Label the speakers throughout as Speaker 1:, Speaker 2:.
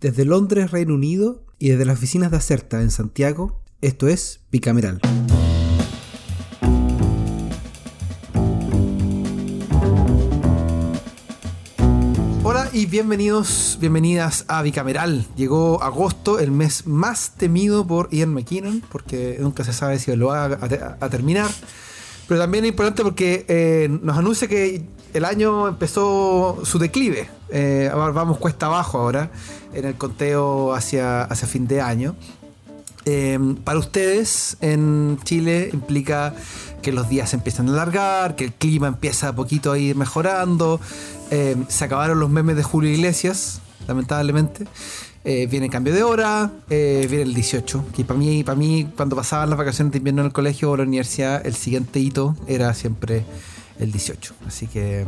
Speaker 1: Desde Londres, Reino Unido, y desde las oficinas de Acerta en Santiago, esto es Bicameral. Hola y bienvenidos, bienvenidas a Bicameral. Llegó agosto, el mes más temido por Ian McKinnon, porque nunca se sabe si lo va a, terminar. Pero también es importante porque eh, nos anuncia que el año empezó su declive. Eh, vamos cuesta abajo ahora en el conteo hacia, hacia fin de año. Em, para ustedes en Chile implica que los días se empiezan a alargar, que el clima empieza a poquito a ir mejorando. Em, se acabaron los memes de Julio Iglesias, lamentablemente. Eh, viene el cambio de hora, eh, viene el 18. Que para mí, para mí, cuando pasaban las vacaciones de invierno en el colegio o la universidad, el siguiente hito era siempre el 18. Así que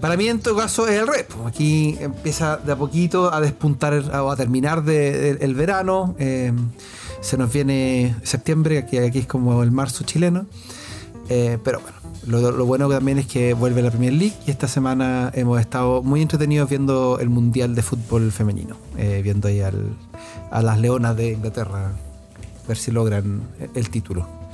Speaker 1: para mí, en todo caso, es el revés. Aquí empieza de a poquito a despuntar o a terminar el verano. Eh, se nos viene septiembre, aquí, aquí es como el marzo chileno. Eh, pero bueno, lo, bueno también es que vuelve la Premier League y esta semana hemos estado muy entretenidos viendo el Mundial de Fútbol Femenino, eh, viendo ahí a las Leonas de Inglaterra, ver si logran el título.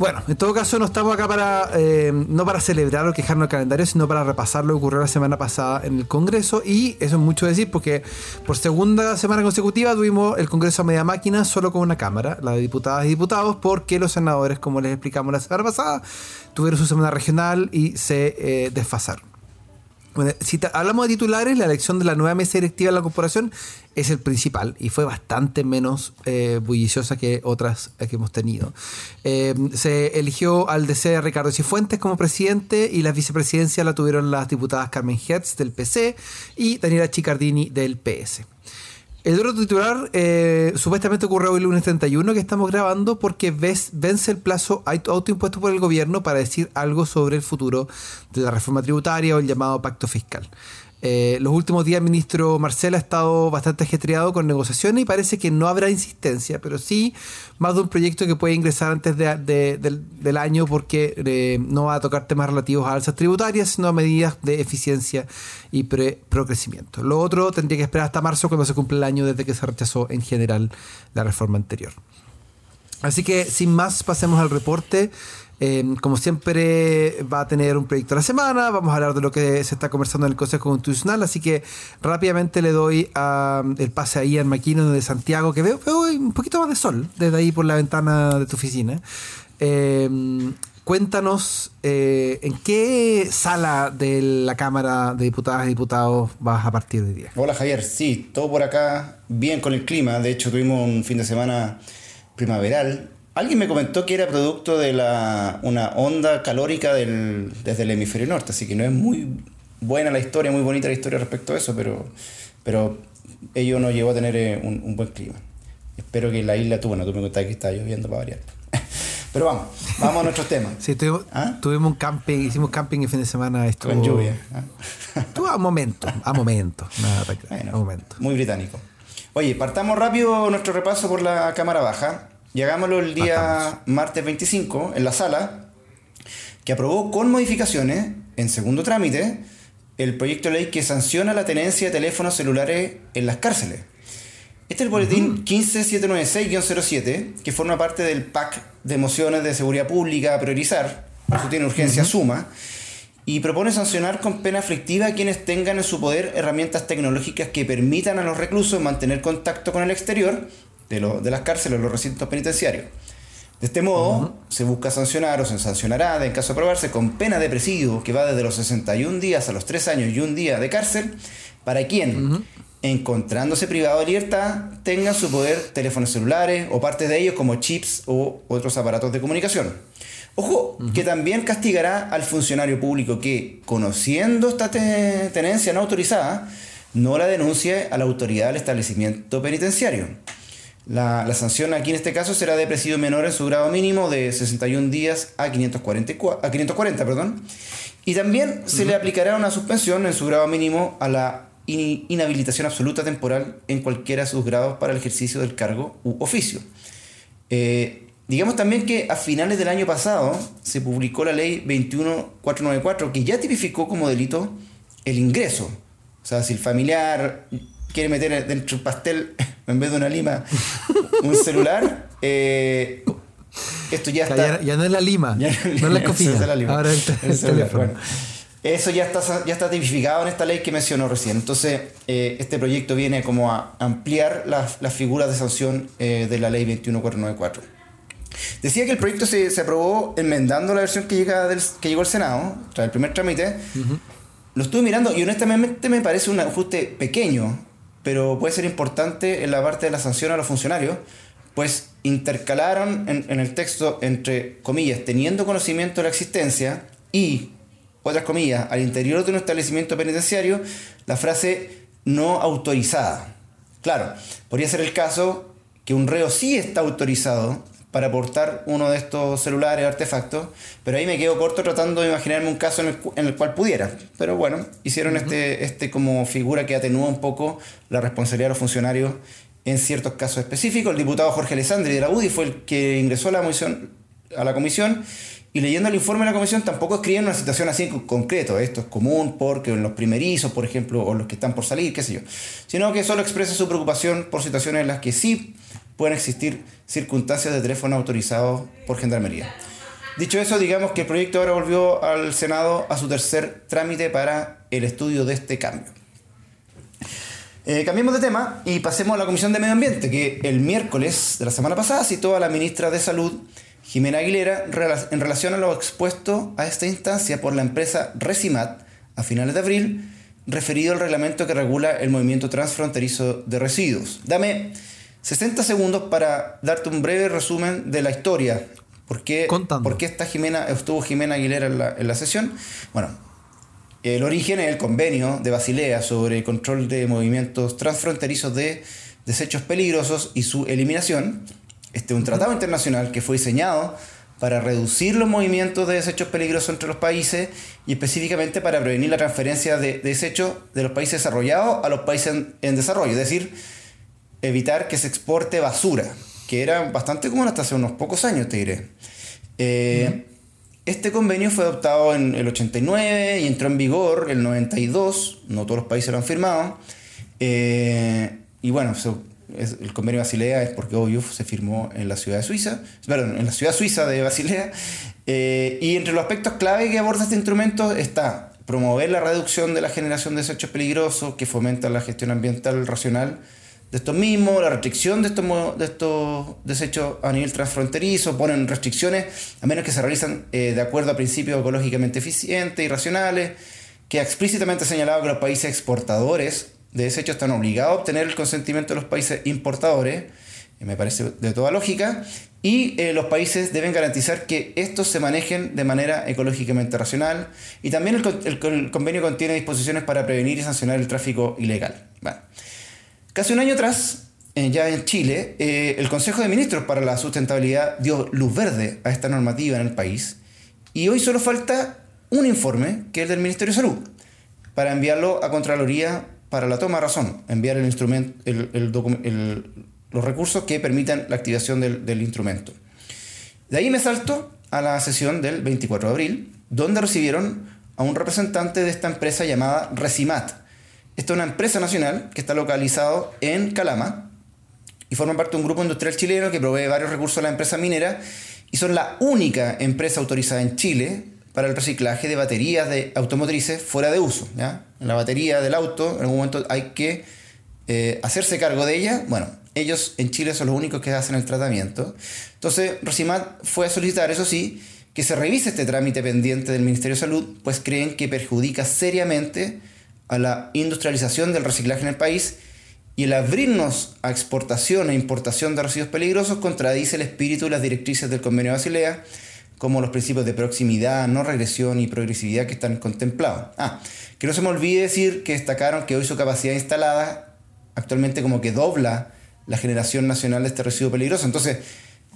Speaker 1: Bueno, en todo caso no estamos acá para eh, no para celebrar o quejarnos del calendario, sino para repasar lo que ocurrió la semana pasada en el Congreso y eso es mucho decir porque por segunda semana consecutiva tuvimos el Congreso a media máquina solo con una cámara, la de diputadas y diputados, porque los senadores, como les explicamos la semana pasada, tuvieron su semana regional y se eh, desfasaron. Bueno, si hablamos de titulares, la elección de la nueva mesa directiva de la corporación es el principal y fue bastante menos eh, bulliciosa que otras que hemos tenido. Eh, se eligió al DC Ricardo Cifuentes como presidente y la vicepresidencia la tuvieron las diputadas Carmen Hertz del PC y Daniela Chicardini del PS. El otro titular eh, supuestamente ocurrió el lunes 31 que estamos grabando porque vence el plazo autoimpuesto por el gobierno para decir algo sobre el futuro de la reforma tributaria o el llamado pacto fiscal. Eh, los últimos días el ministro Marcel ha estado bastante ajetreado con negociaciones y parece que no habrá insistencia, pero sí más de un proyecto que puede ingresar antes del, año porque eh, no va a tocar temas relativos a alzas tributarias, sino a medidas de eficiencia y procrecimiento. Lo otro tendría que esperar hasta marzo cuando se cumple el año desde que se rechazó en general la reforma anterior. Así que sin más pasemos al reporte. Em, como siempre, va a tener un proyecto a la semana. Vamos a hablar de lo que se está conversando en el Consejo Constitucional. Así que rápidamente le doy el pase a Ian McKinnon de Santiago, que veo, veo, un poquito más de sol desde ahí por la ventana de tu oficina. Em, cuéntanos eh, en qué sala de la Cámara de Diputadas y Diputados vas a partir de día.
Speaker 2: Hola Javier, sí, todo por acá bien con el clima. De hecho, tuvimos un fin de semana primaveral Alguien me comentó que era producto de la, una onda calórica del, desde el hemisferio norte, así que no es muy buena la historia, muy bonita la historia respecto a eso, pero, pero ello nos llevó a tener eh, un, buen clima. Espero que la isla, tú, bueno, tú me contaste que está lloviendo para variar. Pero vamos, vamos a nuestros temas.
Speaker 1: Sí, tuvimos, ¿Ah? tuvimos un camping, hicimos camping el fin de semana. Estuvo,
Speaker 2: Con lluvia. ¿ah?
Speaker 1: Estuvo a momento, a momento. Nada, a momento.
Speaker 2: Muy británico. Oye, partamos rápido nuestro repaso por la cámara baja. Llegámoslo el día martes 25 en la sala, que aprobó con modificaciones, en segundo trámite, el proyecto de ley que sanciona la tenencia de teléfonos celulares en las cárceles. Este es el boletín 15796-07, que forma parte del PAC de mociones de seguridad pública a priorizar, por eso tiene urgencia suma, y propone sancionar con pena aflictiva a quienes tengan en su poder herramientas tecnológicas que permitan a los reclusos mantener contacto con el exterior de, las cárceles o los recintos penitenciarios. De este modo, se busca sancionar o se sancionará, en caso de aprobarse, con pena de presidio que va desde los 61 días a los 3 años y un día de cárcel, para quien, encontrándose privado de libertad, tenga su poder teléfonos celulares o partes de ellos como chips o otros aparatos de comunicación. Ojo, que también castigará al funcionario público que, conociendo esta tenencia no autorizada, no la denuncie a la autoridad del establecimiento penitenciario. La, sanción aquí en este caso será de presidio menor en su grado mínimo de 61 días a 540, a 540 perdón. y también se le aplicará una suspensión en su grado mínimo a la inhabilitación absoluta temporal en cualquiera de sus grados para el ejercicio del cargo u oficio. Eh, digamos también que a finales del año pasado se publicó la ley 21494 que ya tipificó como delito el ingreso. O sea, si el familiar quiere meter dentro del pastel, en vez de una lima, un celular, eh, esto ya está.
Speaker 1: Ya, no es la lima, no es la cofina. Ahora el, teléfono.
Speaker 2: eso ya está, ya está tipificado en esta ley que mencionó recién. Entonces, eh, este proyecto viene como a ampliar las, las figuras de sanción eh, de la ley 21494. Decía que el proyecto se, se, aprobó enmendando la versión que, llega del, que llegó al Senado, tras el primer trámite. Lo estuve mirando y honestamente me parece un ajuste pequeño, pero puede ser importante en la parte de la sanción a los funcionarios, pues intercalaron en, el texto entre comillas, teniendo conocimiento de la existencia y, otras comillas, al interior de un establecimiento penitenciario, la frase no autorizada. Claro, podría ser el caso que un reo sí está autorizado para aportar uno de estos celulares artefactos, pero ahí me quedo corto tratando de imaginarme un caso en el, cual pudiera. Pero bueno, hicieron este, este como figura que atenúa un poco la responsabilidad de los funcionarios en ciertos casos específicos. El diputado Jorge Alessandri de la UDI fue el que ingresó a la comisión, a la comisión y leyendo el informe de la comisión tampoco escriben una situación así en concreto, esto es común porque en los primerizos, por ejemplo, o los que están por salir, qué sé yo, sino que solo expresa su preocupación por situaciones en las que sí pueden existir circunstancias de teléfono autorizados por Gendarmería. Dicho eso, digamos que el proyecto ahora volvió al Senado a su tercer trámite para el estudio de este cambio. Eh, cambiemos de tema y pasemos a la Comisión de Medio Ambiente, que el miércoles de la semana pasada citó a la ministra de Salud, Jimena Aguilera, en relación a lo expuesto a esta instancia por la empresa Resimat a finales de abril, referido al reglamento que regula el movimiento transfronterizo de residuos. Dame 60 segundos para darte un breve resumen de la historia. ¿Por qué, ¿por qué está Jimena, estuvo Jimena Aguilera en la, en la sesión? Bueno, el origen es el convenio de Basilea sobre control de movimientos transfronterizos de desechos peligrosos y su eliminación. Este es un tratado internacional que fue diseñado para reducir los movimientos de desechos peligrosos entre los países y específicamente para prevenir la transferencia de, desechos de los países desarrollados a los países en desarrollo. Es decir, evitar que se exporte basura, que era bastante común hasta hace unos pocos años, te diré. Eh, este convenio fue adoptado en el 89 y entró en vigor el 92, no todos los países lo han firmado. Eh, y bueno, el convenio de Basilea es porque obvio se firmó en la ciudad de Suiza, perdón, en la ciudad suiza de Basilea. Eh, y entre los aspectos clave que aborda este instrumento está promover la reducción de la generación de desechos peligrosos que fomenta la gestión ambiental racional de estos mismos, la restricción de estos, de estos desechos a nivel transfronterizo, ponen restricciones a menos que se realizan eh, de acuerdo a principios ecológicamente eficientes y racionales, que ha explícitamente señalado que los países exportadores de desechos están obligados a obtener el consentimiento de los países importadores, y me parece de toda lógica, y eh, los países deben garantizar que estos se manejen de manera ecológicamente racional, y también el, convenio contiene disposiciones para prevenir y sancionar el tráfico ilegal. Casi un año atrás, eh, ya en Chile, eh, el Consejo de Ministros para la Sustentabilidad dio luz verde a esta normativa en el país y hoy solo falta un informe, que es el del Ministerio de Salud, para enviarlo a Contraloría para la toma de razón, enviar el instrumento, los recursos que permitan la activación del, del instrumento. De ahí me salto a la sesión del 24 de abril, donde recibieron a un representante de esta empresa llamada Resimat, esta es una empresa nacional que está localizado en Calama y forma parte de un grupo industrial chileno que provee varios recursos a la empresa minera y son la única empresa autorizada en Chile para el reciclaje de baterías de automotrices fuera de uso. ¿ya? La batería del auto, en algún momento hay que eh, hacerse cargo de ella. Bueno, ellos en Chile son los únicos que hacen el tratamiento. Entonces, Rosimat fue a solicitar, eso sí, que se revise este trámite pendiente del Ministerio de Salud, pues creen que perjudica seriamente a la industrialización del reciclaje en el país y el abrirnos a exportación e importación de residuos peligrosos contradice el espíritu y las directrices del Convenio de Basilea, como los principios de proximidad, no regresión y progresividad que están contemplados. Ah, que no se me olvide decir que destacaron que hoy su capacidad instalada actualmente como que dobla la generación nacional de este residuo peligroso. Entonces,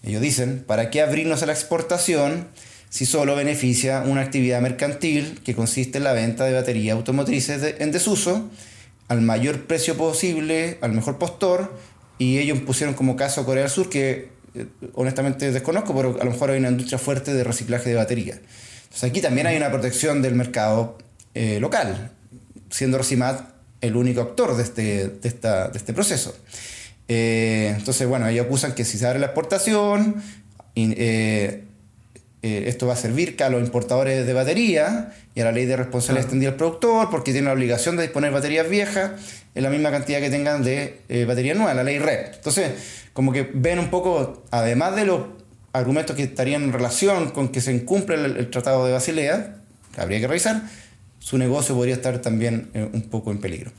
Speaker 2: ellos dicen, ¿para qué abrirnos a la exportación? Si solo beneficia una actividad mercantil que consiste en la venta de baterías automotrices en desuso al mayor precio posible, al mejor postor, y ellos pusieron como caso Corea del Sur, que eh, honestamente desconozco, pero a lo mejor hay una industria fuerte de reciclaje de baterías. Entonces aquí también hay una protección del mercado eh, local, siendo Rosimat el único actor de este, de esta, de este proceso. Eh, entonces, bueno, ellos acusan que si se abre la exportación, eh, eh, esto va a servir a los importadores de batería y a la ley de responsabilidad extendida al productor, porque tienen la obligación de disponer baterías viejas en la misma cantidad que tengan de baterías nuevas, la ley RED. Entonces, como que ven un poco, además de los argumentos que estarían en relación con que se incumple el, Tratado de Basilea, que habría que revisar, su negocio podría estar también un poco en peligro.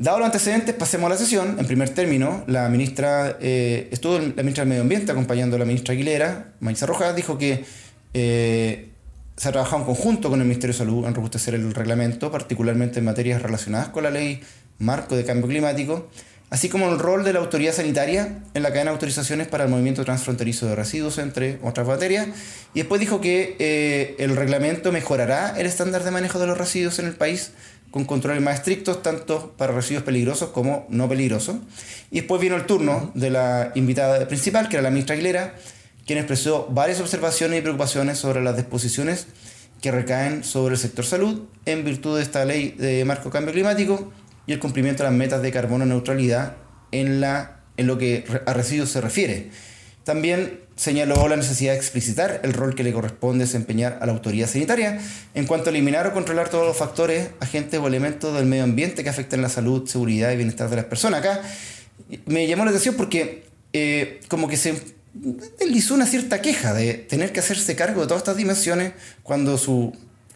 Speaker 2: Dado los antecedentes, pasemos a la sesión. En primer término, la ministra, eh, estuvo la ministra del Medio Ambiente acompañando a la ministra Aguilera, Maísa Rojas, dijo que eh, se ha trabajado en conjunto con el Ministerio de Salud en robustecer el reglamento, particularmente en materias relacionadas con la ley marco de cambio climático, así como el rol de la autoridad sanitaria en la cadena de autorizaciones para el movimiento transfronterizo de residuos, entre otras materias. Y después dijo que eh, el reglamento mejorará el estándar de manejo de los residuos en el país con controles más estrictos, tanto para residuos peligrosos como no peligrosos. Y después vino el turno de la invitada principal, que era la ministra Aguilera, quien expresó varias observaciones y preocupaciones sobre las disposiciones que recaen sobre el sector salud en virtud de esta ley de marco cambio climático y el cumplimiento de las metas de carbono neutralidad en, la, en lo que a residuos se refiere. También señaló la necesidad de explicitar el rol que le corresponde desempeñar a la autoridad sanitaria en cuanto a eliminar o controlar todos los factores, agentes o elementos del medio ambiente que afecten la salud, seguridad y bienestar de las personas. Acá me llamó la atención porque eh, como que se hizo una cierta queja de tener que hacerse cargo de todas estas dimensiones cuando su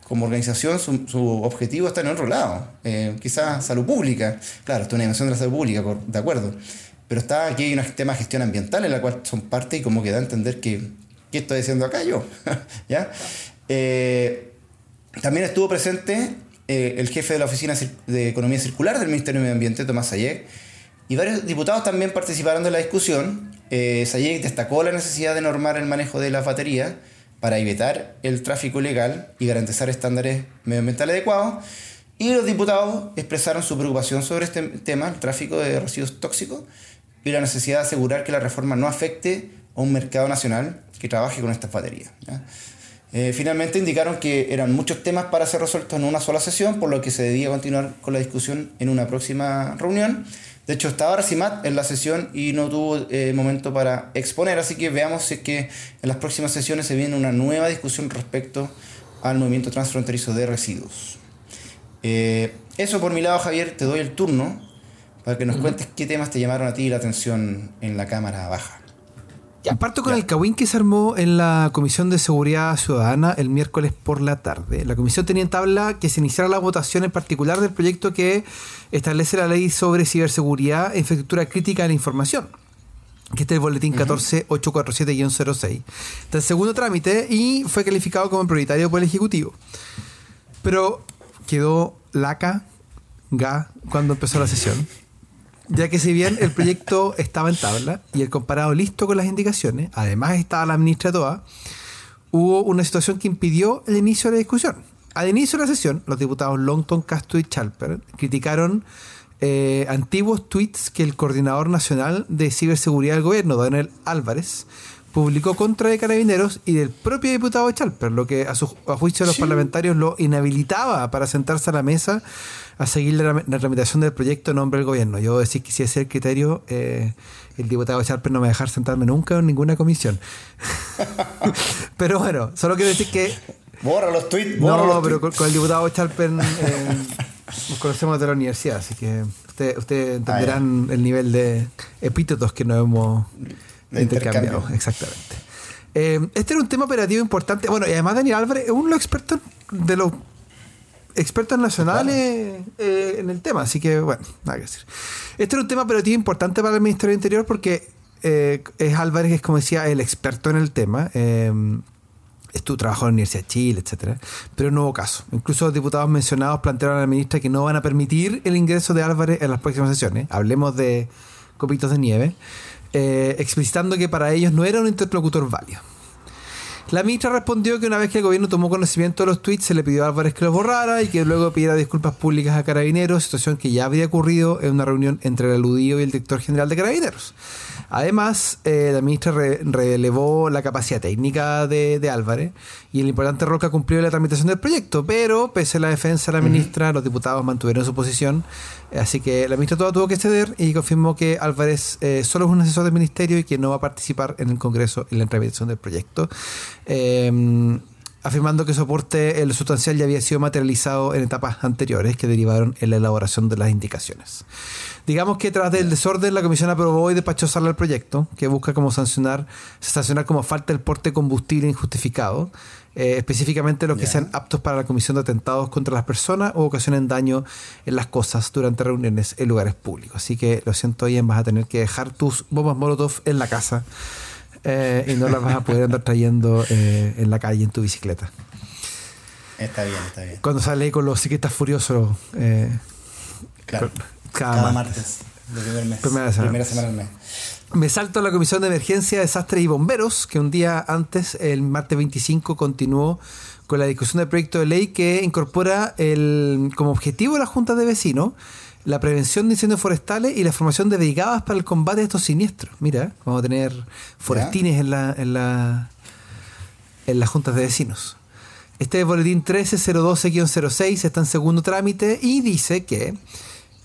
Speaker 2: como organización su, objetivo está en otro lado, eh, quizás salud pública, claro, esto es una dimensión de la salud pública, de acuerdo, pero está aquí hay un tema de gestión ambiental en la cual son parte y como que da a entender que, ¿qué estoy diciendo acá yo? ¿Ya? Eh, también estuvo presente eh, el jefe de la Oficina de Economía Circular del Ministerio de Medio Ambiente, Tomás Sayek, y varios diputados también participaron de la discusión. Eh, Sayek destacó la necesidad de normar el manejo de las baterías para evitar el tráfico ilegal y garantizar estándares medioambientales adecuados. Y los diputados expresaron su preocupación sobre este tema, el tráfico de residuos tóxicos, y la necesidad de asegurar que la reforma no afecte a un mercado nacional que trabaje con estas baterías. Eh, finalmente indicaron que eran muchos temas para ser resueltos en una sola sesión, por lo que se debía continuar con la discusión en una próxima reunión. De hecho, estaba Racimat en la sesión y no tuvo eh, momento para exponer, así que veamos si es que en las próximas sesiones se viene una nueva discusión respecto al movimiento transfronterizo de residuos. Eh, eso por mi lado, Javier, te doy el turno para que nos cuentes qué temas te llamaron a ti la atención en la Cámara Baja.
Speaker 1: Ya, parto con el cagüín que se armó en la Comisión de Seguridad Ciudadana el miércoles por la tarde. La comisión tenía en tabla que se iniciara la votación en particular del proyecto que establece la ley sobre ciberseguridad e infraestructura crítica de la información, que este es el boletín 14847-06. Está el segundo trámite y fue calificado como prioritario por el Ejecutivo. Pero quedó laca, ga, cuando empezó la sesión ya que si bien el proyecto estaba en tabla y el comparado listo con las indicaciones, además estaba la ministra hubo una situación que impidió el inicio de la discusión. Al inicio de la sesión, los diputados Longton, Castro y Chalper criticaron eh, antiguos tweets que el coordinador nacional de ciberseguridad del gobierno, Daniel Álvarez, publicó contra de carabineros y del propio diputado Chalper, lo que a, su, juicio de los parlamentarios lo inhabilitaba para sentarse a la mesa a seguir la, tramitación del proyecto en nombre del gobierno. Yo decir que si ese es el criterio, eh, el diputado Chalper no me va a dejar sentarme nunca en ninguna comisión. pero bueno, solo quiero decir que...
Speaker 2: Borra los tweets.
Speaker 1: no, pero Con, el diputado Chalper eh, nos conocemos de la universidad, así que ustedes usted entenderán ah, el nivel de epítetos que nos hemos intercambiado. Exactamente. Eh, este era un tema operativo importante. Bueno, y además Daniel Álvarez es uno de los expertos de los expertos nacionales eh, en el tema, así que bueno, nada que decir. Este era un tema operativo importante para el Ministerio del Interior porque eh, es Álvarez, que es como decía, el experto en el tema. Estuvo trabajando en la Universidad de Chile, etcétera, pero no hubo caso. Incluso los diputados mencionados plantearon a la ministra que no van a permitir el ingreso de Álvarez en las próximas sesiones. Hablemos de copitos de nieve, explicitando que para ellos no era un interlocutor válido. La ministra respondió que una vez que el gobierno tomó conocimiento de los tweets, se le pidió a Álvarez que los borrara y que luego pidiera disculpas públicas a Carabineros, situación que ya había ocurrido en una reunión entre el aludido y el director general de Carabineros. Además, eh, la ministra relevó la capacidad técnica de, Álvarez y el importante rol que cumplió la tramitación del proyecto, pero pese a la defensa de la ministra, los diputados mantuvieron su posición, así que la ministra tuvo que ceder y confirmó que Álvarez eh, solo es un asesor del ministerio y que no va a participar en el Congreso en la tramitación del proyecto. Em, afirmando que su aporte el sustancial ya había sido materializado en etapas anteriores que derivaron en la elaboración de las indicaciones. Digamos que tras del desorden la comisión aprobó y despachó sala el proyecto, que busca como sancionar, sancionar como falta el porte de combustible injustificado, eh, específicamente los que sean aptos para la comisión de atentados contra las personas o ocasionen daño en las cosas durante reuniones en lugares públicos. Así que lo siento, Ian, vas a tener que dejar tus bombas Molotov en la casa eh, y no las vas a poder andar trayendo eh, en la calle en tu bicicleta.
Speaker 2: Está bien, está bien.
Speaker 1: Cuando sale con los ciclistas furiosos.
Speaker 2: claro. Cada, martes. Primera, semana. del mes.
Speaker 1: Me salto a la Comisión de Emergencia, Desastres y Bomberos, que un día antes, el martes 25, continuó con la discusión del proyecto de ley que incorpora el, como objetivo de la Junta de Vecinos la prevención de incendios forestales y la formación de brigadas para el combate de estos siniestros. Mira, vamos a tener forestines en la, en la en las juntas de vecinos. Este boletín 13012-06 está en segundo trámite y dice que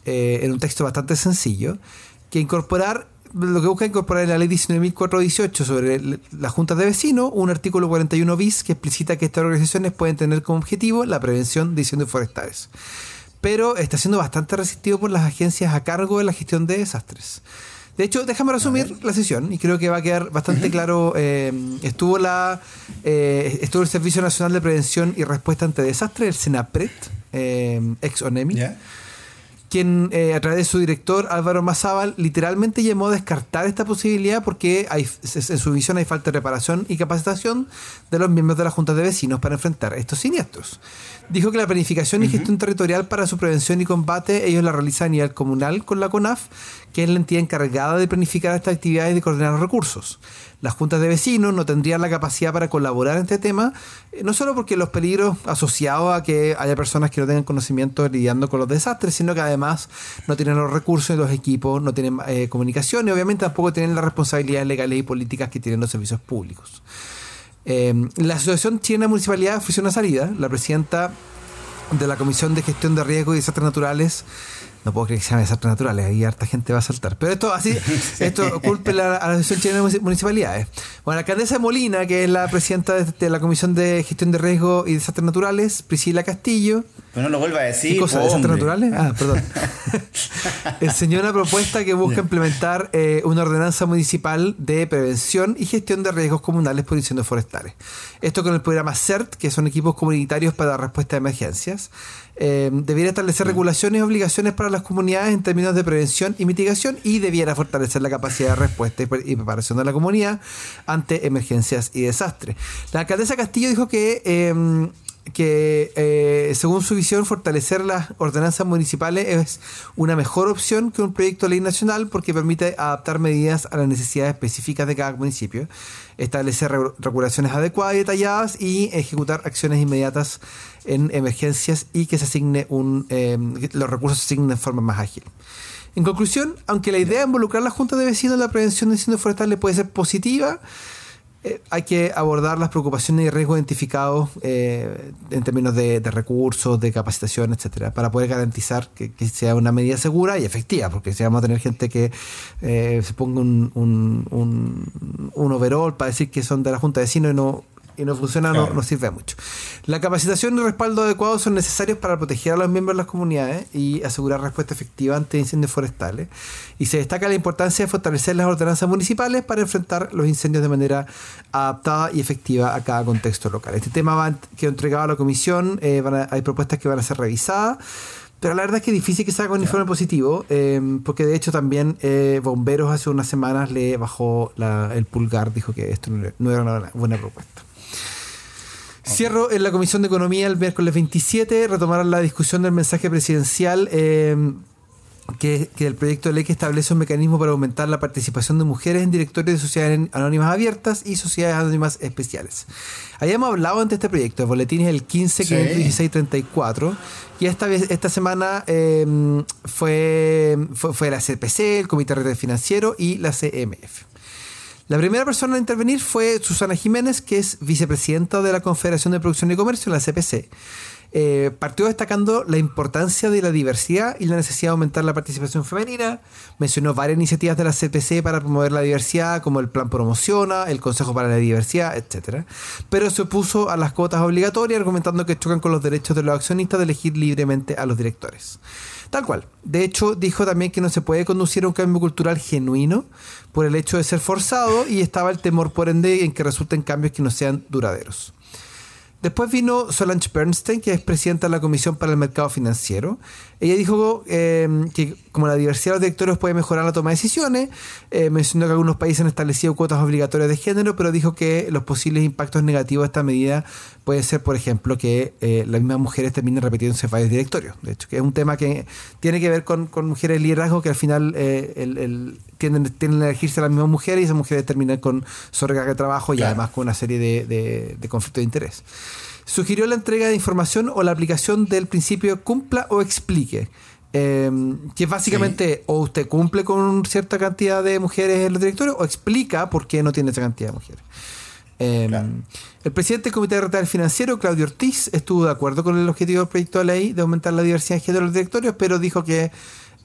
Speaker 1: eh, en un texto bastante sencillo, que incorporar lo que busca incorporar en la ley 19.418 sobre las juntas de vecinos un artículo 41 bis que explicita que estas organizaciones pueden tener como objetivo la prevención de incendios forestales. Pero está siendo bastante resistido por las agencias a cargo de la gestión de desastres. De hecho, déjame resumir la sesión y creo que va a quedar bastante claro. Eh, estuvo la eh, estuvo el Servicio Nacional de Prevención y Respuesta ante Desastres, el SENAPRED, ex ONEMI quien eh, a través de su director Álvaro Mazábal literalmente llamó a descartar esta posibilidad porque hay, en su visión hay falta de reparación y capacitación de los miembros de la Junta de Vecinos para enfrentar estos siniestros. Dijo que la planificación y gestión territorial para su prevención y combate ellos la realizan a nivel comunal con la CONAF, que es la entidad encargada de planificar estas actividades y de coordinar los recursos las juntas de vecinos no tendrían la capacidad para colaborar en este tema, eh, no solo porque los peligros asociados a que haya personas que no tengan conocimiento lidiando con los desastres, sino que además no tienen los recursos y los equipos, no tienen eh, comunicación y obviamente tampoco tienen las responsabilidades legales y políticas que tienen los servicios públicos. Eh, la Asociación Chilena Municipalidad ofreció una salida. La presidenta de la Comisión de Gestión de Riesgos y Desastres Naturales no puedo creer que sean desastres naturales, ahí harta gente va a saltar. Pero esto así, esto culpe a la, Asociación Chilena de Municipalidades. Bueno, la alcaldesa Molina, que es la presidenta de, la Comisión de Gestión de Riesgo y Desastres Naturales, Priscila Castillo.
Speaker 2: Pero no lo vuelva a decir.
Speaker 1: ¿Qué cosa? ¿Desastres naturales? Ah, perdón. Enseñó una propuesta que busca implementar eh, una ordenanza municipal de prevención y gestión de riesgos comunales por incendios forestales. Esto con el programa CERT, que son equipos comunitarios para la respuesta a emergencias. Eh, debiera establecer mm. regulaciones y obligaciones para las comunidades en términos de prevención y mitigación y debiera fortalecer la capacidad de respuesta y preparación de la comunidad ante emergencias y desastres. La alcaldesa Castillo dijo que em, que eh, según su visión fortalecer las ordenanzas municipales es una mejor opción que un proyecto de ley nacional porque permite adaptar medidas a las necesidades específicas de cada municipio, establecer regulaciones adecuadas y detalladas y ejecutar acciones inmediatas en emergencias y que se asigne un, em, los recursos se asignen de forma más ágil. En conclusión, aunque la idea de involucrar a la Junta de Vecinos en la prevención de incendios forestales puede ser positiva, eh, hay que abordar las preocupaciones y riesgos identificados eh, en términos de, recursos, de capacitación, etcétera, para poder garantizar que, sea una medida segura y efectiva, porque si vamos a tener gente que eh, se ponga un, un, un, un, overall para decir que son de la Junta de Vecinos y no y no funciona, no, no, sirve mucho. La capacitación y respaldo adecuados son necesarios para proteger a los miembros de las comunidades y asegurar respuesta efectiva ante incendios forestales. Y se destaca la importancia de fortalecer las ordenanzas municipales para enfrentar los incendios de manera adaptada y efectiva a cada contexto local. Este tema va, quedó entregado a la comisión, eh, hay propuestas que van a ser revisadas. Pero la verdad es que es difícil que salga un informe positivo, eh, porque de hecho también eh, Bomberos hace unas semanas le bajó el pulgar, dijo que esto no era una buena propuesta. Cierro en la Comisión de Economía el miércoles 27. Retomarán la discusión del mensaje presidencial. Eh, que, que el proyecto de ley que establece un mecanismo para aumentar la participación de mujeres en directorios de sociedades anónimas abiertas y sociedades anónimas especiales. Habíamos hablado ante este proyecto, el boletín es el 15
Speaker 2: Sí.
Speaker 1: 1634 y esta esta semana eh, fue, fue, fue la CPC, el Comité de Red Financiero y la CMF. La primera persona a intervenir fue Susana Jiménez, que es vicepresidenta de la Confederación de Producción y Comercio, la CPC. Eh, partió destacando la importancia de la diversidad y la necesidad de aumentar la participación femenina. Mencionó varias iniciativas de la CPC para promover la diversidad, como el Plan Promociona, el Consejo para la Diversidad, etc. Pero se opuso a las cuotas obligatorias, argumentando que chocan con los derechos de los accionistas de elegir libremente a los directores. Tal cual. De hecho, dijo también que no se puede conducir a un cambio cultural genuino por el hecho de ser forzado y estaba el temor, por ende, en que resulten cambios que no sean duraderos. Después vino Solange Bernstein, que es presidenta de la Comisión para el Mercado Financiero. Ella dijo eh, que como la diversidad de los directorios puede mejorar la toma de decisiones, eh, mencionó que algunos países han establecido cuotas obligatorias de género, pero dijo que los posibles impactos negativos de esta medida puede ser, por ejemplo, que eh, las mismas mujeres terminen repitiéndose varios directorios. De hecho, que es un tema que tiene que ver con, con mujeres de liderazgo que al final eh, el, el, tienden, tienden a elegirse a las mismas mujeres y esas mujeres terminan con sobrecarga de trabajo y además con una serie de, de, de conflictos de interés. Sugirió la entrega de información o la aplicación del principio cumpla o explique. Eh, que básicamente o usted cumple con cierta cantidad de mujeres en los directorios o explica por qué no tiene esa cantidad de mujeres. Eh,
Speaker 2: Claro.
Speaker 1: El presidente del Comité de Retal Financiero, Claudio Ortiz, estuvo de acuerdo con el objetivo del proyecto de ley de aumentar la diversidad de género en los directorios, pero dijo que,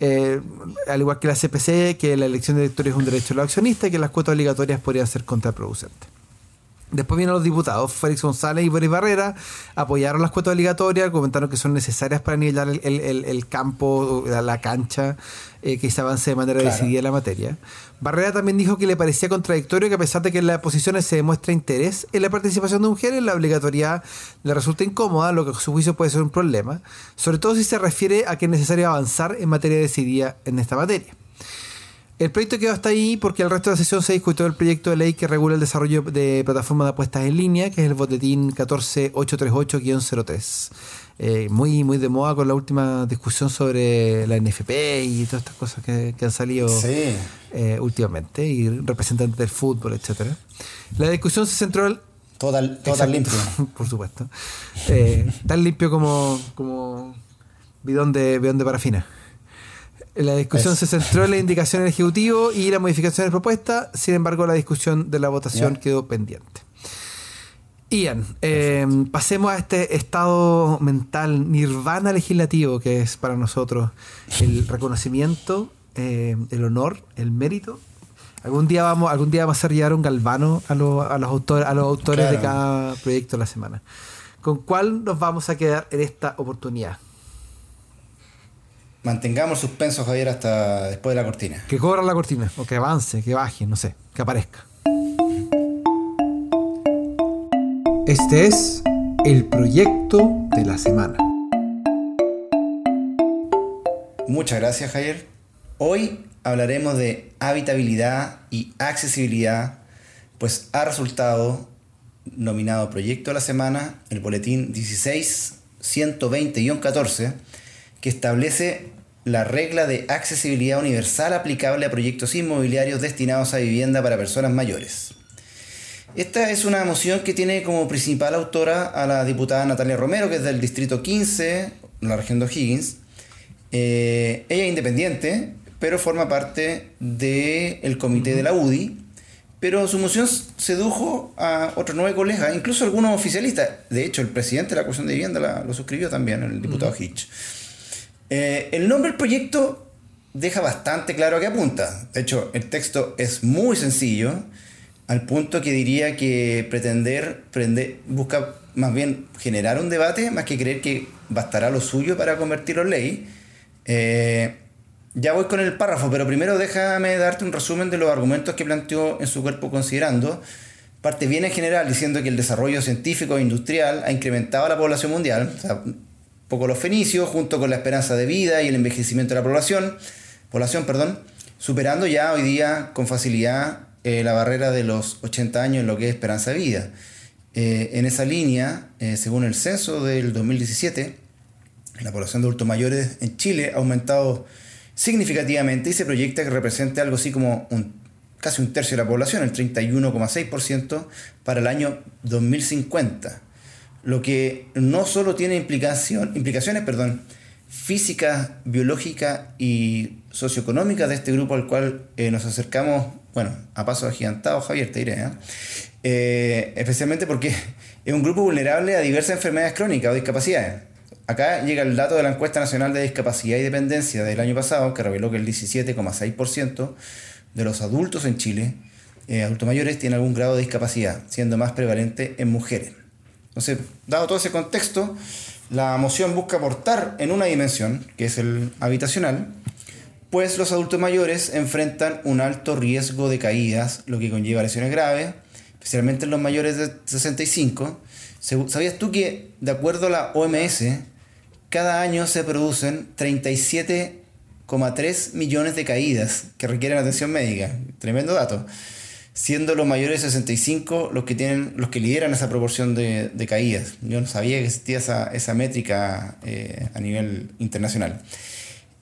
Speaker 1: eh, al igual que la CPC, que la elección de directorios es un derecho de los accionistas y que las cuotas obligatorias podrían ser contraproducentes. Después vienen los diputados, Félix González y Boris Barrera, apoyaron las cuotas obligatorias, comentaron que son necesarias para nivelar el, el- el- el campo, la, la cancha, eh, que se avance de manera
Speaker 2: Claro.
Speaker 1: decidida en la materia. Barrera también dijo que le parecía contradictorio que a pesar de que en las posiciones se demuestra interés en la participación de mujeres, la obligatoriedad le resulta incómoda, lo que a su juicio puede ser un problema, sobre todo si se refiere a que es necesario avanzar en materia decidida en esta materia. El proyecto quedó hasta ahí porque el resto de la sesión se discutió el proyecto de ley que regula el desarrollo de plataformas de apuestas en línea, que es el boletín 14838-03. Eh, muy, muy de moda con la última discusión sobre la NFP y todas estas cosas que, que han salido
Speaker 2: Sí.
Speaker 1: eh, últimamente, y representantes del fútbol, etcétera. La discusión se centró en
Speaker 2: Total, total limpio.
Speaker 1: Por supuesto. Eh, tan limpio como, como bidón de, bidón de parafina. La discusión se centró en la indicación del Ejecutivo y las modificaciones propuestas, sin embargo la discusión de la votación quedó pendiente. Ian, eh, pasemos a este estado mental nirvana legislativo que es para nosotros el reconocimiento, eh, el honor, el mérito. Algún día vamos, algún día vamos a llegar un galvano a, los- a los autores, a los autores de cada proyecto de la semana. ¿Con cuál nos vamos a quedar en esta oportunidad?
Speaker 2: Mantengamos suspenso, Javier, hasta después de la cortina.
Speaker 1: Que cobra la cortina, o que avance, que baje, no sé, que aparezca. Este es el proyecto de la semana.
Speaker 2: Muchas gracias, Javier. Hoy hablaremos de habitabilidad y accesibilidad, pues ha resultado nominado Proyecto de la Semana el boletín 16-120-14, que establece la regla de accesibilidad universal aplicable a proyectos inmobiliarios destinados a vivienda para personas mayores. Esta es una moción que tiene como principal autora a la diputada Natalia Romero, que es del Distrito 15, la región de O'Higgins. Eh, ella es independiente, pero forma parte del comité de la UDI. Pero su moción sedujo a otros nueve colegas, incluso algunos oficialistas. De hecho, el presidente de la Comisión de Vivienda la- lo suscribió también, el diputado Hitch. Eh, el nombre del proyecto deja bastante claro a qué apunta. De hecho, el texto es muy sencillo, al punto que diría que pretender, prende- busca más bien generar un debate, más que creer que bastará lo suyo para convertirlo en ley. Eh, ya voy con el párrafo, pero primero déjame darte un resumen de los argumentos que planteó en su cuerpo considerando. Parte bien en general diciendo que el desarrollo científico e industrial ha incrementado la población mundial, poco los fenicios, junto con la esperanza de vida y el envejecimiento de la población, población perdón, superando ya hoy día con facilidad eh, la barrera de los 80 años en lo que es esperanza de vida. Eh, en esa línea, eh, según el censo del 2017, la población de adultos mayores en Chile ha aumentado significativamente y se proyecta que represente algo así como un, casi un tercio de la población, el 31,6% para el año 2050. Lo que no solo tiene implicaciones físicas, biológicas y socioeconómicas de este grupo al cual eh, nos acercamos, bueno, a paso agigantado, Javier, te diré, ¿eh? Eh, especialmente porque es un grupo vulnerable a diversas enfermedades crónicas o discapacidades. Acá llega el dato de la encuesta nacional de discapacidad y dependencia del año pasado, que reveló que el 17,6% de los adultos en Chile, adultos mayores, tienen algún grado de discapacidad, siendo más prevalente en mujeres. Entonces, dado todo ese contexto, la moción busca aportar en una dimensión, que es el habitacional, pues los adultos mayores enfrentan un alto riesgo de caídas, lo que conlleva lesiones graves, especialmente en los mayores de 65. ¿Sabías tú que, de acuerdo a la OMS, cada año se producen 37,3 millones de caídas que requieren atención médica? Tremendo dato siendo los mayores de 65 los que tienen los que lideran esa proporción de, caídas. Yo no sabía que existía esa, métrica eh, a nivel internacional.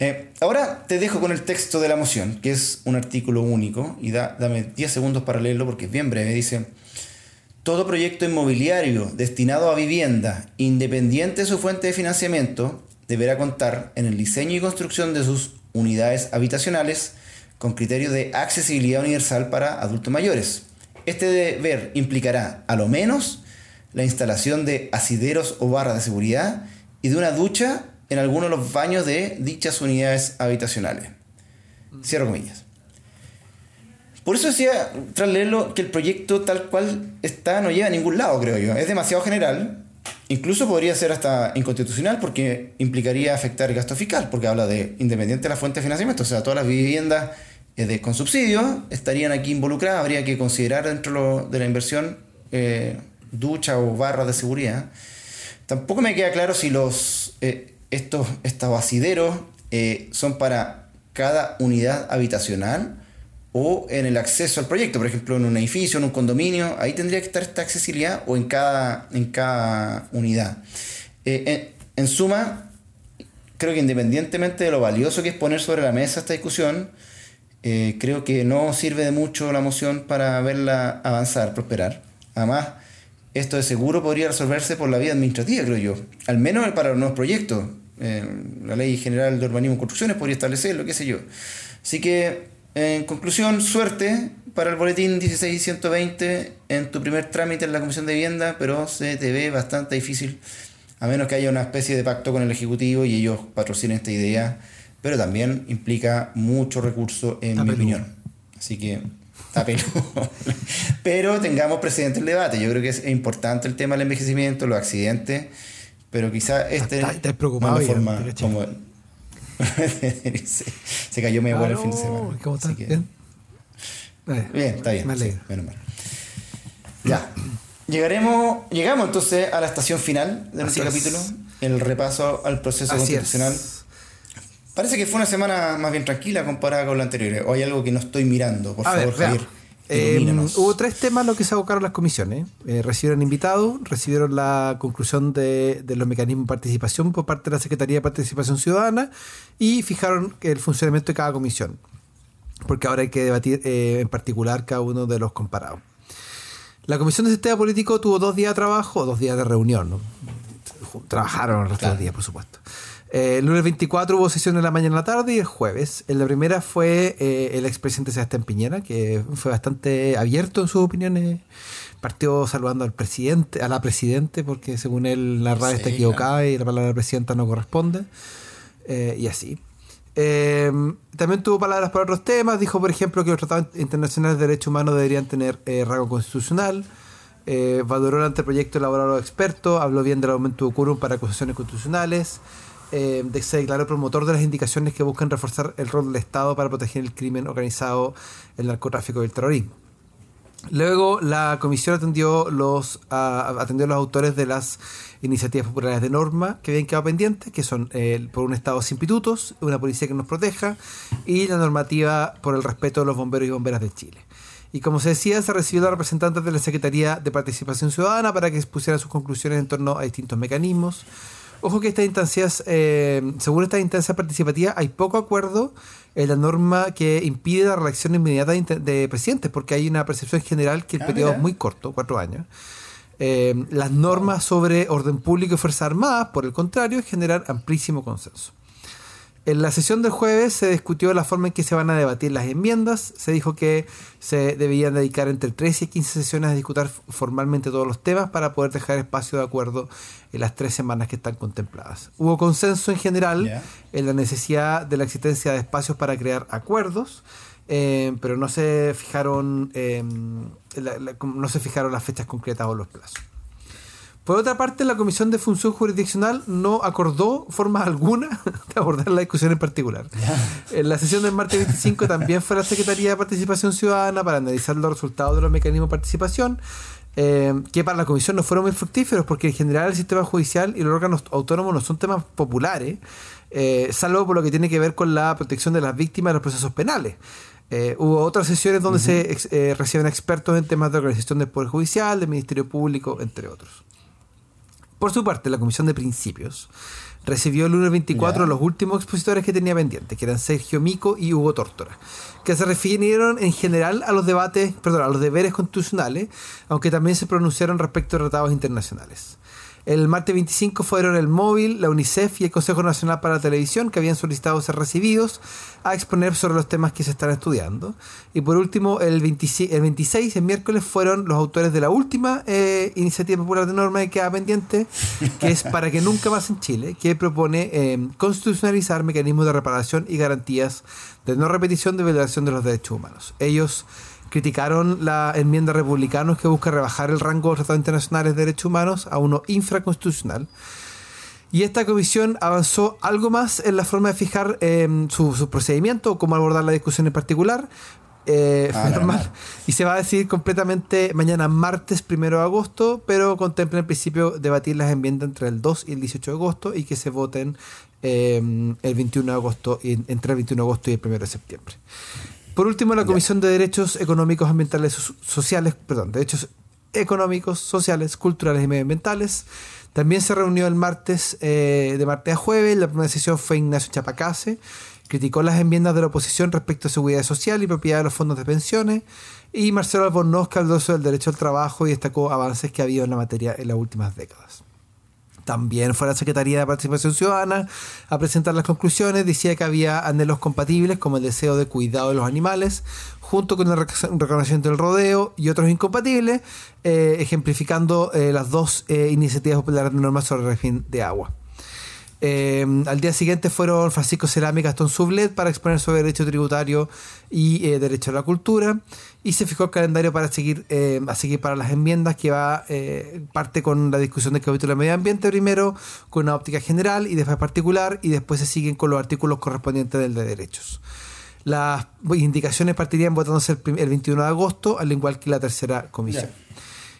Speaker 2: Eh, ahora te dejo con el texto de la moción, que es un artículo único, y da, dame 10 segundos para leerlo porque es bien breve. Dice, todo proyecto inmobiliario destinado a vivienda, independiente de su fuente de financiamiento, deberá contar en el diseño y construcción de sus unidades habitacionales con criterios de accesibilidad universal para adultos mayores. Este deber implicará, a lo menos, la instalación de asideros o barras de seguridad y de una ducha en alguno de los baños de dichas unidades habitacionales. Cierro comillas. Por eso decía, tras leerlo, que el proyecto tal cual está no lleva a ningún lado, creo yo. Es demasiado general. Incluso podría ser hasta inconstitucional porque implicaría afectar el gasto fiscal, porque habla de independiente de la fuente de financiamiento. O sea, todas las viviendas de, con subsidio estarían aquí involucradas. Habría que considerar dentro de la inversión eh, ducha o barras de seguridad. Tampoco me queda claro si los eh, estos, estos asideros eh, son para cada unidad habitacional o en el acceso al proyecto, por ejemplo, en un edificio, en un condominio, ahí tendría que estar esta accesibilidad o en cada, en cada unidad. en, suma, creo que independientemente de lo valioso que es poner sobre la mesa esta discusión, eh, creo que no sirve de mucho la moción para verla avanzar, prosperar. Además, esto de seguro podría resolverse por la vía administrativa, creo yo. Al menos para los nuevos proyectos. Eh, la Ley General de Urbanismo y Construcciones podría establecerlo, qué sé yo. Así que, en conclusión, suerte para el boletín 16120 en tu primer trámite en la Comisión de Vivienda, pero se te ve bastante difícil, a menos que haya una especie de pacto con el Ejecutivo y ellos patrocinen esta idea pero también implica mucho recurso en mi opinión. Así que está pero tengamos presente el debate. Yo creo que es importante el tema del envejecimiento, los accidentes, pero quizá este
Speaker 1: ¿Estás preocupado
Speaker 2: no forma como se, cayó mi abuelo el fin de semana.
Speaker 1: ¿Cómo está?
Speaker 2: ¿Bien? bien, está bien.
Speaker 1: Me
Speaker 2: Ya. Llegaremos, llegamos entonces a la estación final de nuestro capítulo, el repaso al proceso constitucional. Parece que fue una semana más bien tranquila comparada con la anterior. ¿O hay algo que no estoy mirando? Por favor, Javier.
Speaker 1: Eh, hubo tres temas los que se abocaron las comisiones. Eh, recibieron invitados, recibieron la conclusión de, los mecanismos de participación por parte de la Secretaría de Participación Ciudadana y fijaron el funcionamiento de cada comisión. Porque ahora hay que debatir eh, en particular cada uno de los comparados. La Comisión de Sistema Político tuvo dos días de trabajo, dos días de reunión. Trabajaron el resto del día, por supuesto. Eh, el lunes 24 hubo sesión en la mañana en la tarde y el jueves. En la primera fue eh, el expresidente Sebastián Piñera, que fue bastante abierto en sus opiniones. Partió saludando al presidente, a la presidente, porque según él la radio está equivocada y la palabra presidenta no corresponde. Eh, y así. también tuvo palabras para otros temas. Dijo, por ejemplo, que los tratados internacionales de derechos humanos deberían tener rango constitucional. valoró el anteproyecto elaborado a los expertos. Habló bien del aumento de quórum para acusaciones constitucionales eh, se declaró promotor de las indicaciones que buscan reforzar el rol del Estado para proteger el crimen organizado, el narcotráfico y el terrorismo. Luego la comisión atendió los, atendió a los autores de las iniciativas populares de norma que habían quedado pendientes, que son eh, por un Estado sin pitutos, una policía que nos proteja y la normativa por el respeto de los bomberos y bomberas de Chile. Y como se decía, se recibió a representantes de la Secretaría de Participación Ciudadana para que expusieran sus conclusiones en torno a distintos mecanismos Ojo que estas instancias, eh, según estas instancias participativas, hay poco acuerdo en la norma que impide la reelección inmediata de presidentes, porque hay una percepción general que el
Speaker 2: Ah,
Speaker 1: periodo
Speaker 2: mira.
Speaker 1: es muy corto, cuatro años. Eh, las normas sobre orden público y Fuerzas Armadas, por el contrario, generan amplísimo consenso. En la sesión del jueves se discutió la forma en que se van a debatir las enmiendas. Se dijo que se debían dedicar entre 13 y 15 sesiones a discutir formalmente todos los temas para poder dejar espacio de acuerdo en las tres semanas que están contempladas. Hubo consenso en general en la necesidad de la existencia de espacios para crear acuerdos, eh, pero no se fijaron eh, la- la- no se fijaron las fechas concretas o los plazos. Por otra parte, la Comisión de Función Jurisdiccional no acordó forma alguna de abordar la discusión en particular. En la sesión del martes 25 también fue la Secretaría de Participación Ciudadana para analizar los resultados de los mecanismos de participación, eh, que para la Comisión no fueron muy fructíferos porque en general el sistema judicial y los órganos autónomos no son temas populares, eh, salvo por lo que tiene que ver con la protección de las víctimas de los procesos penales. Eh, hubo otras sesiones donde se eh, reciben expertos en temas de organización del Poder Judicial, del Ministerio Público, entre otros. Por su parte, la Comisión de Principios recibió el lunes 24
Speaker 2: Ya.
Speaker 1: los últimos expositores que tenía pendientes, que eran Sergio Mico y Hugo Tórtora, que se refirieron en general a los debates, perdón, a los deberes constitucionales, aunque también se pronunciaron respecto a tratados internacionales. El martes 25 fueron el Móvil, la UNICEF y el Consejo Nacional para la Televisión, que habían solicitado ser recibidos a exponer sobre los temas que se están estudiando. Y por último, el 26, el 26, el miércoles, fueron los autores de la última eh, iniciativa popular de norma que queda pendiente, que es para que nunca más en Chile, que propone eh, constitucionalizar mecanismos de reparación y garantías de no repetición de violación de los derechos humanos. Ellos criticaron la enmienda republicanos que busca rebajar el rango de los tratados internacionales de derechos humanos a uno infraconstitucional. Y esta comisión avanzó algo más en la forma de fijar eh, su, su procedimiento, cómo abordar la discusión en particular. Eh,
Speaker 2: Ah,
Speaker 1: fue
Speaker 2: normal.
Speaker 1: normal. Y se va a decidir completamente mañana martes primero de agosto, pero contempla en principio debatir las enmiendas entre el 2 y el 18 de agosto y que se voten eh, el 21 de agosto, entre el 21 de agosto y el 1 de septiembre. Por último, la Comisión de Derechos Económicos, Ambientales, so- Sociales, perdón, Derechos Económicos, Sociales, Culturales y Medioambientales, también se reunió el martes, eh, de martes a jueves. La primera sesión fue Ignacio Chapacase, criticó las enmiendas de la oposición respecto a seguridad social y propiedad de los fondos de pensiones. Y Marcelo Albornoz, caldoso del derecho al trabajo, y destacó avances que ha habido en la materia en las últimas décadas. También fue la Secretaría de Participación Ciudadana a presentar las conclusiones. Decía que había anhelos compatibles como el deseo de cuidado de los animales, junto con el rec- reconocimiento del rodeo y otros incompatibles, eh, ejemplificando eh, las dos eh, iniciativas populares de normas sobre el régimen de agua. Eh, al día siguiente fueron Francisco Cerami y Gastón Sublet para exponer sobre derecho tributario y eh, derecho a la cultura. Y se fijó el calendario para seguir, seguir para las enmiendas, que va eh, parte con la discusión del capítulo de medio ambiente primero, con una óptica general y después particular, y después se siguen con los artículos correspondientes del de derechos. Las indicaciones partirían votándose el, el 21 de agosto, al igual que la tercera comisión.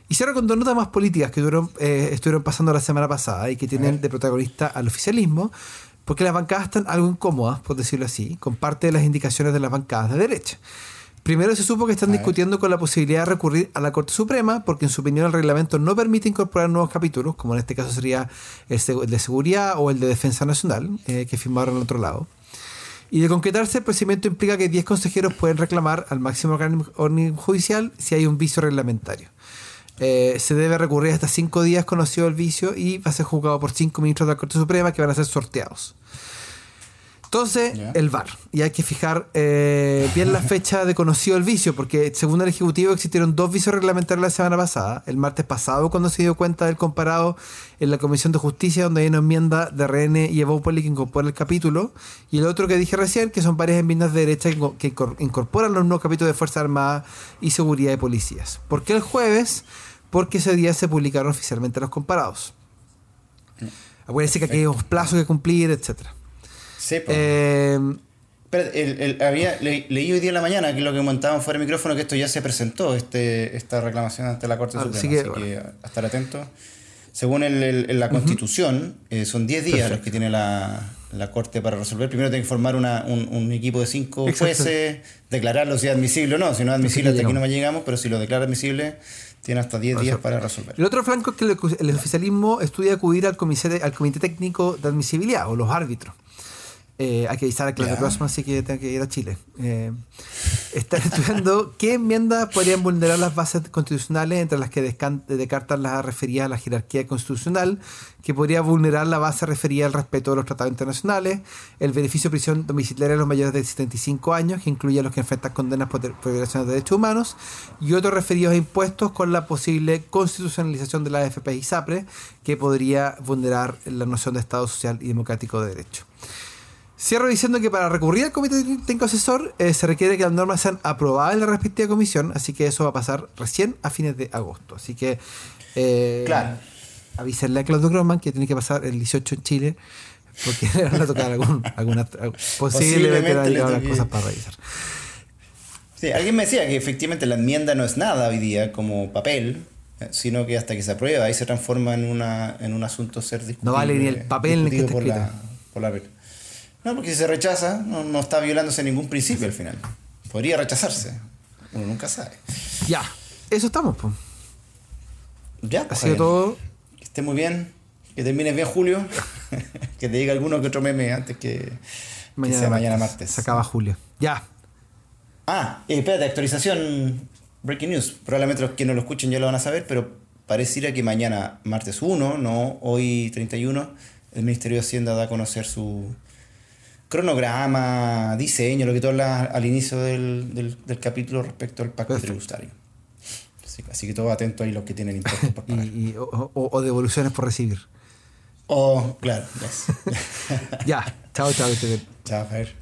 Speaker 1: Y cierro con dos notas más políticas que tuvieron, eh, estuvieron pasando la semana pasada y que tienen de protagonista al oficialismo, porque las bancadas están algo incómodas, por decirlo así, con parte de las indicaciones de las bancadas de derecha. Primero se supo que están discutiendo con la posibilidad de recurrir a la Corte Suprema, porque en su opinión el reglamento no permite incorporar nuevos capítulos, como en este caso sería el de seguridad o el de defensa nacional, eh, que firmaron al otro lado. Y de concretarse, el procedimiento implica que 10 consejeros pueden reclamar al máximo organismo judicial si hay un vicio reglamentario. Eh, se debe recurrir hasta 5 días conocido el vicio y va a ser juzgado por 5 ministros de la Corte Suprema que van a ser sorteados. Entonces, el VAR. Y hay que fijar eh, bien la fecha de conocido el vicio, porque según el Ejecutivo existieron dos vicios reglamentarios la semana pasada. El martes pasado, cuando se dio cuenta del comparado en la Comisión de Justicia, donde hay una enmienda de RN y Evópoli que incorpora el capítulo. Y el otro que dije recién, que son varias enmiendas de derecha que inco- que incor- incorporan los nuevos capítulos de Fuerzas Armadas y Seguridad de Policías. ¿Por qué el jueves? Porque ese día se publicaron oficialmente los comparados. Acuérdense que aquí hay unos plazos que cumplir, etcétera.
Speaker 2: Sí, pues.
Speaker 1: Eh,
Speaker 2: Espérate, el- el- había, le- leí hoy día en la mañana que lo que comentaban fuera de micrófono, que esto ya se presentó, este, esta reclamación ante la Corte
Speaker 1: Ah,
Speaker 2: Suprema.
Speaker 1: así
Speaker 2: Así
Speaker 1: que,
Speaker 2: que, a estar atentos. Según la constitución, eh, son 10 días los que tiene la, Corte para resolver. Primero tiene que formar un, equipo de cinco jueces, declararlo si es admisible o no. Si no es admisible, hasta aquí no llegamos, pero si lo declara admisible, tiene hasta 10 días para resolver.
Speaker 1: El otro flanco es que el, oficialismo estudia acudir al comité, al comité técnico de admisibilidad o los árbitros. Eh, hay que avisar a Claudia Grossman si que tenga que ir a Chile. Eh, están estudiando qué enmiendas podrían vulnerar las bases constitucionales, entre las que descartan las referidas a la jerarquía constitucional, que podría vulnerar la base referida al respeto de los tratados internacionales, el beneficio de prisión domiciliaria a los mayores de 75 años, que incluye a los que enfrentan condenas por, violaciones de derechos humanos, y otros referidos a impuestos con la posible constitucionalización de la AFP y SAPRE, que podría vulnerar la noción de Estado social y democrático de derecho. Cierro diciendo que para recurrir al comité técnico asesor eh, se requiere que las normas sean aprobadas en la respectiva comisión, así que eso va a pasar recién a fines de agosto. Así que eh,
Speaker 2: claro.
Speaker 1: avísenle a Claudio Grossman que tiene que pasar el 18 en Chile, porque le van a tocar algún, alguna, posiblemente las cosas para revisar.
Speaker 2: Sí, alguien me decía que efectivamente la enmienda no es nada hoy día como papel, eh, sino que hasta que se aprueba ahí se transforma en, una, en un asunto ser discutido.
Speaker 1: No vale ni el papel ni que
Speaker 2: por la, por la no, porque si se rechaza, no, está violándose ningún principio al final. Podría rechazarse. Uno nunca sabe.
Speaker 1: Ya, eso estamos, pues.
Speaker 2: Ya,
Speaker 1: pues. Ha sido todo.
Speaker 2: Que esté muy bien. Que termines bien, Julio. que te diga alguno que otro meme antes que,
Speaker 1: mañana sea mañana martes. Se acaba Julio. Ya.
Speaker 2: Ah, eh, espérate, actualización. Breaking news. Probablemente los que no lo escuchen ya lo van a saber, pero pareciera que mañana, martes 1, no hoy 31, el Ministerio de Hacienda da a conocer su, cronograma, diseño, lo que tú hablas al inicio del, capítulo respecto al pacto tributario. Así, que todo atento ahí los que tienen impuestos por
Speaker 1: pagar. o, devoluciones por recibir.
Speaker 2: O, claro.
Speaker 1: ya, chao, chao.
Speaker 2: Chao, Javier.